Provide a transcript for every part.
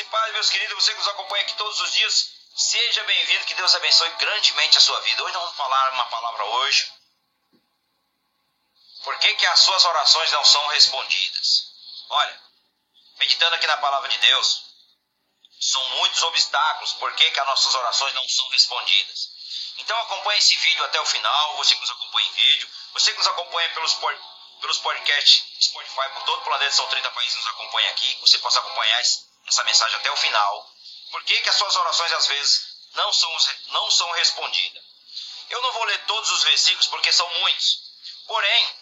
E paz, meus queridos, você que nos acompanha aqui todos os dias, seja bem-vindo, que Deus abençoe grandemente a sua vida. Hoje nós vamos falar uma palavra hoje. Por que, que as suas orações não são respondidas? Olha, meditando aqui na palavra de Deus, são muitos obstáculos, por que, que as nossas orações não são respondidas? Então acompanhe esse vídeo até o final, você que nos acompanha em vídeo, você que nos acompanha pelos, pelos podcasts Spotify por todo o planeta, são 30 países que nos acompanham aqui, que você possa acompanhar essa mensagem até o final. Por que, que as suas orações às vezes não são, não são respondidas? Eu não vou ler todos os versículos porque são muitos. Porém,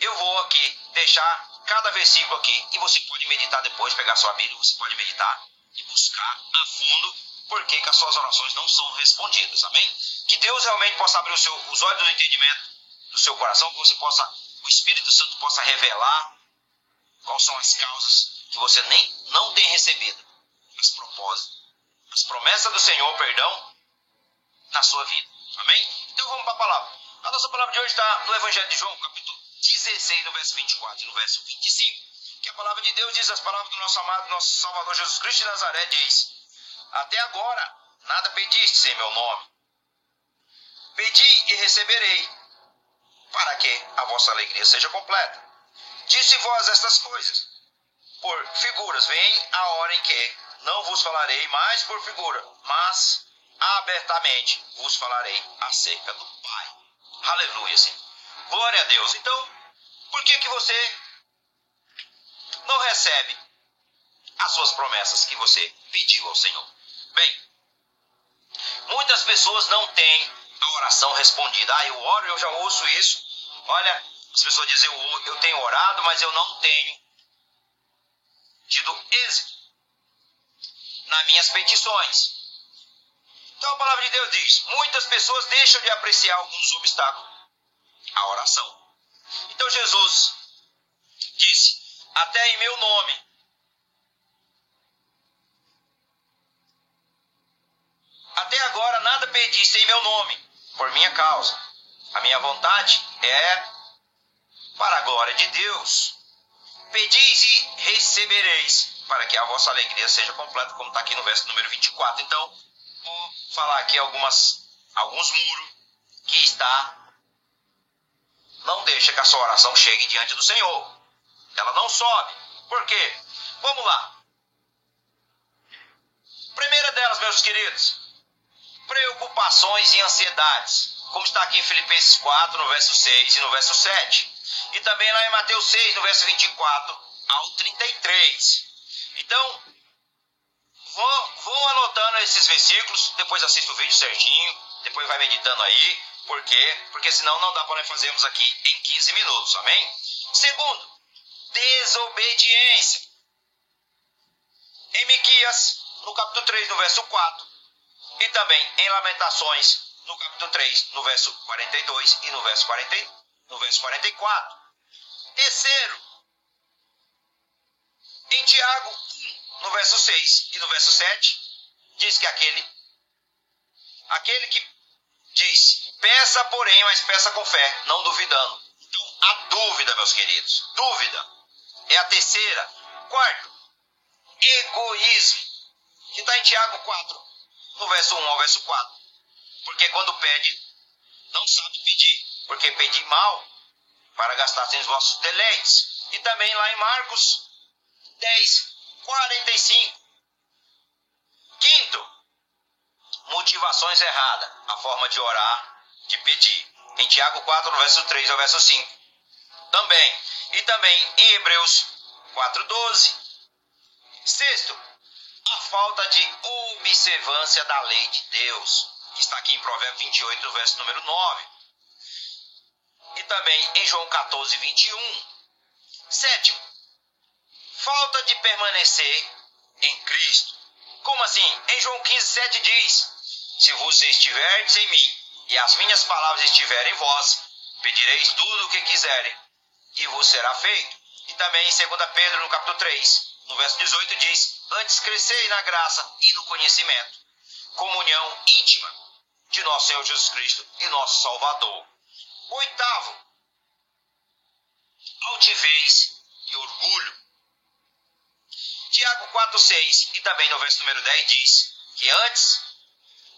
eu vou aqui deixar cada versículo aqui e você pode meditar depois, pegar sua Bíblia, você pode meditar e buscar a fundo por que, que as suas orações não são respondidas. Amém? Que Deus realmente possa abrir seu, os olhos do entendimento do seu coração, que você possa, o Espírito Santo possa revelar quais são as causas que você nem não tem recebido, as propósitos, as promessas do Senhor, perdão, na sua vida. Amém? Então vamos para a palavra. A nossa palavra de hoje está no Evangelho de João, capítulo 16, no verso 24 e no verso 25. Que a palavra de Deus diz as palavras do nosso amado, nosso Salvador Jesus Cristo de Nazaré, diz: Até agora nada pedistes em meu nome. Pedi e receberei, para que a vossa alegria seja completa. Disse vós estas coisas, por figuras. Vem a hora em que não vos falarei mais por figura, mas abertamente vos falarei acerca do Pai. Aleluia, Senhor. Glória a Deus. Então, por que que você não recebe as suas promessas que você pediu ao Senhor? Bem, muitas pessoas não têm a oração respondida. Ah, eu oro, eu já ouço isso. Olha, as pessoas dizem, eu, eu tenho orado, mas eu não tenho tido êxito nas minhas petições. Então a palavra de Deus diz: muitas pessoas deixam de apreciar alguns obstáculos à oração. Então Jesus disse: até em meu nome. Até agora nada pediste em meu nome, por minha causa. A minha vontade é para a glória de Deus. Pedis e recebereis, para que a vossa alegria seja completa, como está aqui no verso número 24. Então, vou falar aqui algumas, alguns muros que está. Não deixa que a sua oração chegue diante do Senhor. Ela não sobe. Por quê? Vamos lá. Primeira delas, meus queridos, preocupações e ansiedades. Como está aqui em Filipenses 4, no verso 6 e no verso 7. E também lá em Mateus 6, no verso 24 ao 33. Então, vão, vão anotando esses versículos, depois assista o vídeo certinho, depois vai meditando aí. Por quê? Porque senão não dá para nós fazermos aqui em 15 minutos, amém? Segundo, desobediência. Em Miquias, no capítulo 3, no verso 4, e também em Lamentações, no capítulo 3, no verso 42 e no verso, 40, no verso 44. Terceiro, em Tiago 1, no verso 6 e no verso 7, diz que aquele, aquele que diz, peça porém, mas peça com fé, não duvidando. Então, a dúvida, meus queridos, dúvida é a terceira. Quarto, egoísmo, que está em Tiago 4, no verso 1 ao verso 4. Porque quando pede, não sabe pedir, porque pedir mal para gastar sem os vossos deleites. E também lá em Marcos 10, 45. Quinto, motivações erradas, a forma de orar, de pedir. Em Tiago 4, no verso 3 ao verso 5. Também. E também em Hebreus 4, 12. Sexto, a falta de observância da lei de Deus, que está aqui em Provérbios 28, no verso número 9. Também em João 14, 21. Sétimo, falta de permanecer em Cristo. Como assim? Em João 15, 7 diz: Se você estiverdes em mim e as minhas palavras estiverem em vós, pedireis tudo o que quiserem e vos será feito. E também em 2 Pedro, no capítulo 3, no verso 18 diz: Antes crescei na graça e no conhecimento, comunhão íntima de nosso Senhor Jesus Cristo e nosso Salvador. Oitavo, altivez e orgulho. Tiago 4,6 e também no verso número 10 diz que antes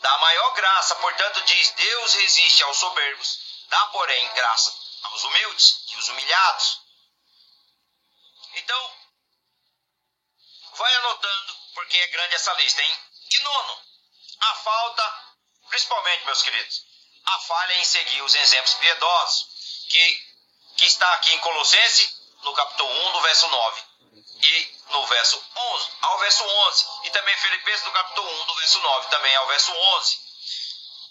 da maior graça, portanto, diz: Deus resiste aos soberbos, dá, porém, graça aos humildes e os humilhados. Então, vai anotando, porque é grande essa lista, hein? E nono, a falta, principalmente, meus queridos, a falha em seguir os exemplos piedosos, que, que está aqui em Colossenses, no capítulo 1, no verso 9, e no verso 11, ao verso 11, e também Filipenses, no capítulo 1, no verso 9, também ao verso 11.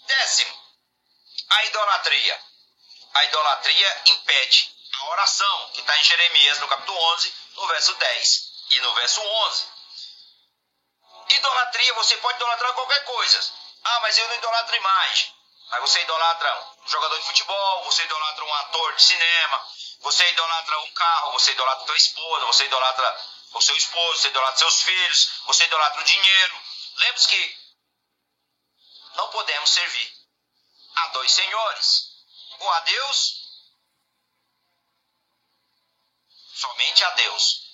Décimo, a idolatria. A idolatria impede a oração, que está em Jeremias, no capítulo 11, no verso 10 e no verso 11. Idolatria, você pode idolatrar qualquer coisa. Ah, mas eu não idolatro imagem. Mas você idolatra um jogador de futebol, você idolatra um ator de cinema, você idolatra um carro, você idolatra tua esposa, você idolatra o seu esposo, você idolatra seus filhos, você idolatra o dinheiro. Lembre-se que não podemos servir a dois senhores. Ou a Deus, somente a Deus.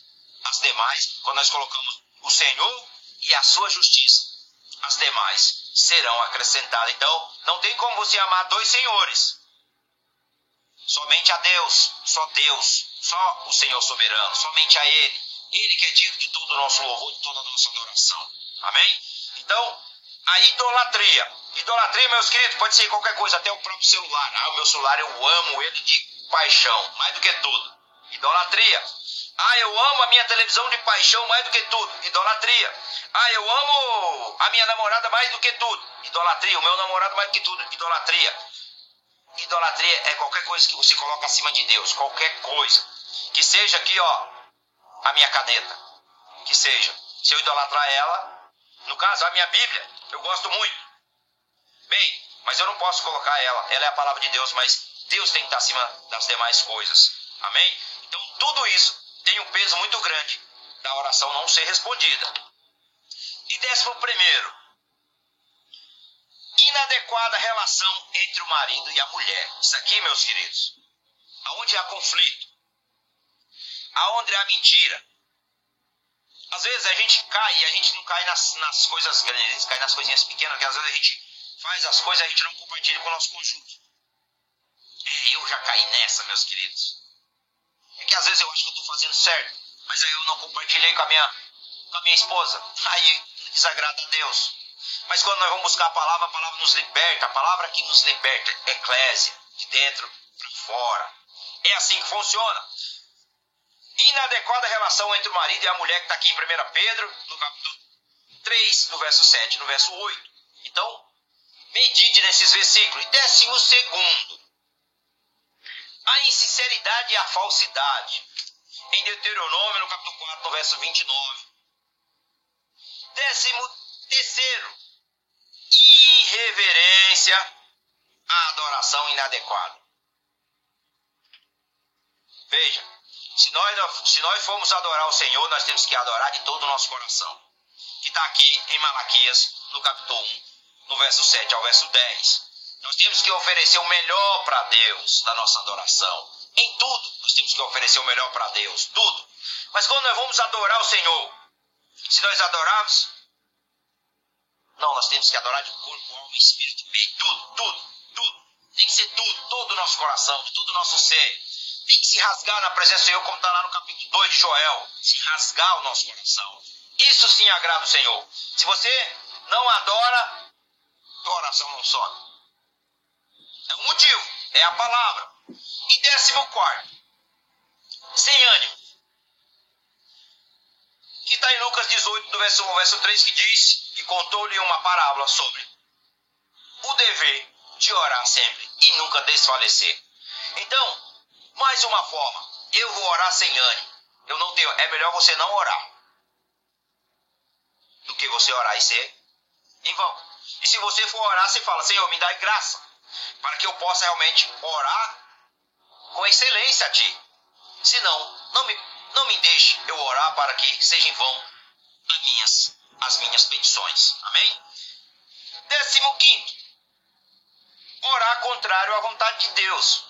As demais, quando nós colocamos o Senhor e a sua justiça, as demais serão acrescentadas. Então, não tem como você amar dois senhores. Somente a Deus, só Deus, só o Senhor soberano, somente a Ele. Ele que é digno de todo o nosso louvor, de toda a nossa adoração. Amém? Então, a idolatria. Idolatria, meus queridos, pode ser qualquer coisa, até o próprio celular. Ah, o meu celular eu amo ele de paixão, mais do que tudo. Idolatria. Ah, eu amo a minha televisão de paixão mais do que tudo. Idolatria. Ah, eu amo a minha namorada mais do que tudo. Idolatria. O meu namorado mais do que tudo. Idolatria. Idolatria é qualquer coisa que você coloca acima de Deus. Qualquer coisa. Que seja aqui, ó, a minha caneta. Que seja. Se eu idolatrar ela, no caso, a minha Bíblia, eu gosto muito. Bem, mas eu não posso colocar ela. Ela é a palavra de Deus, mas Deus tem que estar acima das demais coisas. Amém? Tudo isso tem um peso muito grande da oração não ser respondida. E décimo primeiro, inadequada relação entre o marido e a mulher. Isso aqui, meus queridos, aonde há conflito, aonde há mentira. Às vezes a gente cai e a gente não cai nas, nas coisas grandes, a gente cai nas coisinhas pequenas, que às vezes a gente faz as coisas e a gente não compartilha com o nosso conjunto. É, eu já caí nessa, meus queridos. Que às vezes eu acho que eu estou fazendo certo, mas aí eu não compartilhei com a minha, com a minha esposa. Aí desagrada a Deus. Mas quando nós vamos buscar a palavra, a palavra nos liberta, a palavra que nos liberta, é eclésia, de dentro para fora. É assim que funciona. Inadequada relação entre o marido e a mulher que está aqui em 1 Pedro, no capítulo 3, no verso 7, no verso 8. Então, medite nesses versículos. Décimo segundo, a insinceridade e a falsidade. Em Deuteronômio, no capítulo 4, no verso 29. Décimo terceiro, irreverência, a adoração inadequada. Veja, se nós, se nós formos adorar o Senhor, nós temos que adorar de todo o nosso coração. Que está aqui em Malaquias, no capítulo 1, no verso 7 ao verso 10. Nós temos que oferecer o melhor para Deus da nossa adoração. Em tudo, nós temos que oferecer o melhor para Deus, tudo. Mas quando nós vamos adorar o Senhor, se nós adorarmos, não, nós temos que adorar de corpo, alma, espírito, mente, tudo, tudo, tudo. Tem que ser tudo, todo o nosso coração, todo o nosso ser. Tem que se rasgar na presença do Senhor, como está lá no capítulo 2 de Joel. Se rasgar o nosso coração. Isso sim agrada o Senhor. Se você não adora, tua oração não sobe. É o motivo, é a palavra. E décimo quarto, sem ânimo. Que está em Lucas 18, do verso 1 verso 3, que diz que contou-lhe uma parábola sobre o dever de orar sempre e nunca desfalecer. Então, mais uma forma, eu vou orar sem ânimo. Eu não tenho, é melhor você não orar do que você orar e ser em vão. E se você for orar, você fala, Senhor, me dá graça para que eu possa realmente orar com excelência a Ti. Senão, não me, não me deixe eu orar para que seja em vão as minhas, as minhas petições. Amém? Décimo quinto, orar contrário à vontade de Deus.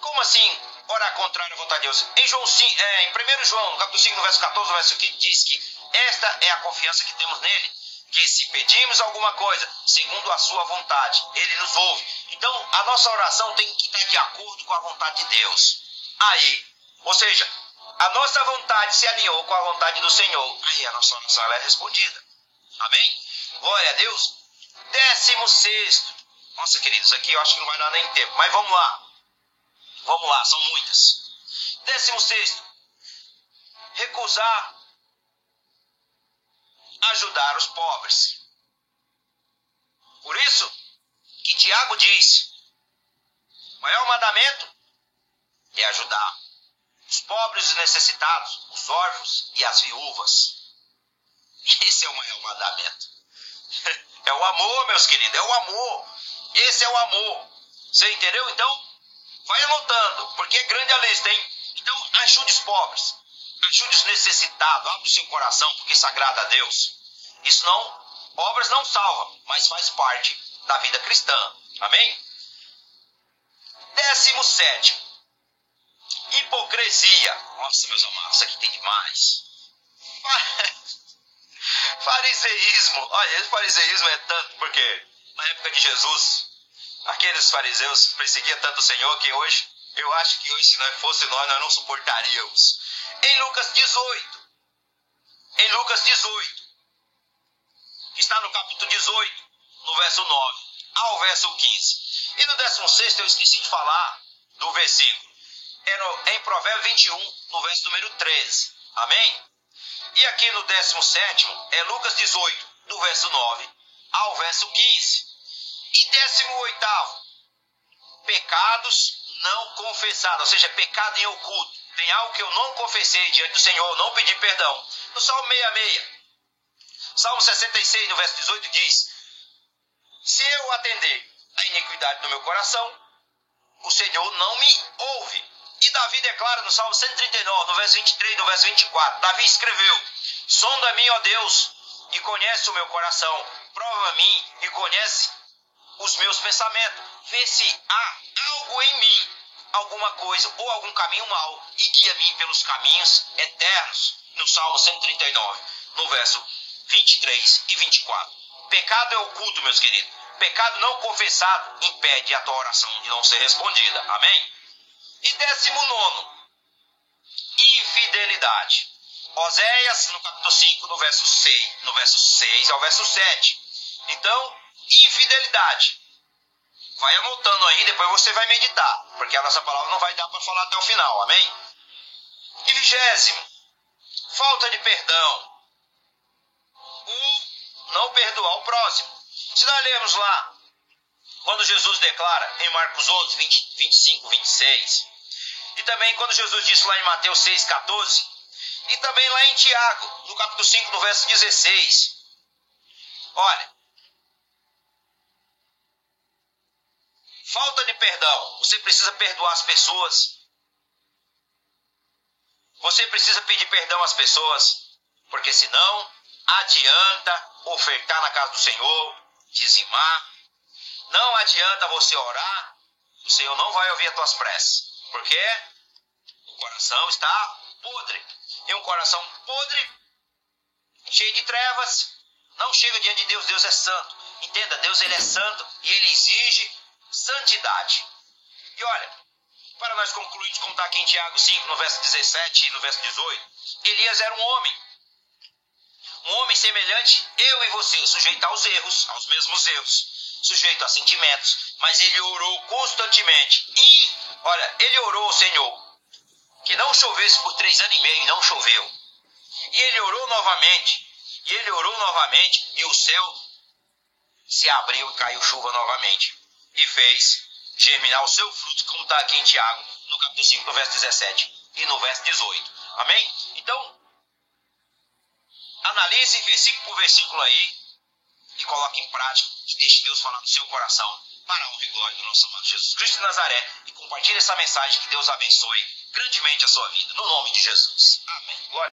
Como assim orar contrário à vontade de Deus? Em, João, é, em 1 João, capítulo 5, verso 14, verso 15, diz que Esta é a confiança que temos nele. Que se pedimos alguma coisa, segundo a sua vontade, ele nos ouve. Então, a nossa oração tem que estar de acordo com a vontade de Deus. Aí, ou seja, a nossa vontade se alinhou com a vontade do Senhor. Aí a nossa oração é respondida. Amém? Glória a Deus. Décimo sexto. Nossa, queridos, aqui eu acho que não vai dar nem tempo. Mas vamos lá. Vamos lá, são muitas. Décimo sexto. Recusar ajudar os pobres. Por isso que Tiago diz: o maior mandamento é ajudar os pobres e necessitados, os órfãos e as viúvas. Esse é o maior mandamento. É o amor, meus queridos, é o amor. Esse é o amor. Você entendeu? Então, vai anotando, porque é grande a lista, hein? Então, ajude os pobres, ajude os necessitados, abre o seu coração, porque isso agrada a Deus. Isso não, obras não salvam, mas faz parte da vida cristã. Amém? Décimo sétimo, hipocrisia. Nossa, meus amados, isso aqui tem demais. Fariseísmo. Olha, esse fariseísmo é tanto porque na época de Jesus, aqueles fariseus perseguiam tanto o Senhor que hoje, eu acho que hoje, se não fosse nós, nós não suportaríamos. Em Lucas 18, em Lucas 18, que está no capítulo 18, no verso 9 ao verso 15. E no 16 eu esqueci de falar do versículo. É no, em Provérbios 21, no verso número 13. Amém? E aqui no 17 é Lucas 18, do verso 9 ao verso 15. E 18, pecados não confessados, ou seja, pecado em oculto. Tem algo que eu não confessei diante do Senhor, não pedi perdão. No Salmo 66, Salmo 66, no verso 18, diz: Se eu atender a iniquidade do meu coração, o Senhor não me ouve. E Davi declara no Salmo 139, no verso 23 e no verso 24: Davi escreveu: Sonda-me, ó Deus, e conhece o meu coração, prova mim e conhece os meus pensamentos, vê se há algo em mim, alguma coisa ou algum caminho mau, e guia-me pelos caminhos eternos. No Salmo 139, no verso 23 e 24. Pecado é oculto, meus queridos. Pecado não confessado impede a tua oração de não ser respondida. Amém? E décimo nono, infidelidade. Oséias, no capítulo 5, no verso 6, no verso 6 ao verso 7. Então, infidelidade. Vai anotando aí, depois você vai meditar, porque a nossa palavra não vai dar para falar até o final, amém? E vigésimo, falta de perdão. Um, não perdoar o próximo. Se nós lermos lá, quando Jesus declara em Marcos 11, 20, 25, 26, e também quando Jesus disse lá em Mateus 6, 14, e também lá em Tiago, no capítulo 5, no verso 16. Olha, falta de perdão. Você precisa perdoar as pessoas. Você precisa pedir perdão às pessoas, porque senão adianta ofertar na casa do Senhor, dizimar. Não adianta você orar, o Senhor não vai ouvir as tuas preces, porque o coração está podre. E um coração podre, cheio de trevas, não chega diante de Deus. Deus é santo. Entenda, Deus ele é santo e ele exige santidade. E olha, para nós concluirmos, como está aqui em Tiago 5, no verso 17 e no verso 18, Elias era um homem. Um homem semelhante, eu e você, sujeito aos erros, aos mesmos erros, sujeito a sentimentos, mas ele orou constantemente. E, olha, ele orou ao Senhor que não chovesse por três anos e meio e não choveu. E ele orou novamente, e ele orou novamente, e o céu se abriu e caiu chuva novamente. E fez germinar o seu fruto, como está aqui em Tiago, no capítulo 5, no verso 17 e no verso 18. Amém? Então, analise versículo por versículo aí e coloque em prática e deixe Deus falar no seu coração para a honra e glória do nosso amado Jesus Cristo de Nazaré e compartilhe essa mensagem que Deus abençoe grandemente a sua vida. No nome de Jesus. Amém. Glória.